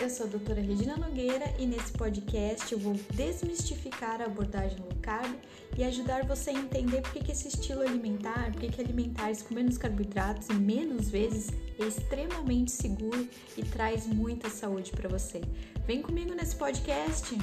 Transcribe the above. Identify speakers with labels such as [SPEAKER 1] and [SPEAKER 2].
[SPEAKER 1] eu sou a doutora Regina Nogueira e nesse podcast eu vou desmistificar a abordagem low carb e ajudar você a entender por que esse estilo alimentar, por que alimentares com menos carboidratos e menos vezes é extremamente seguro e traz muita saúde para você. Vem comigo nesse podcast!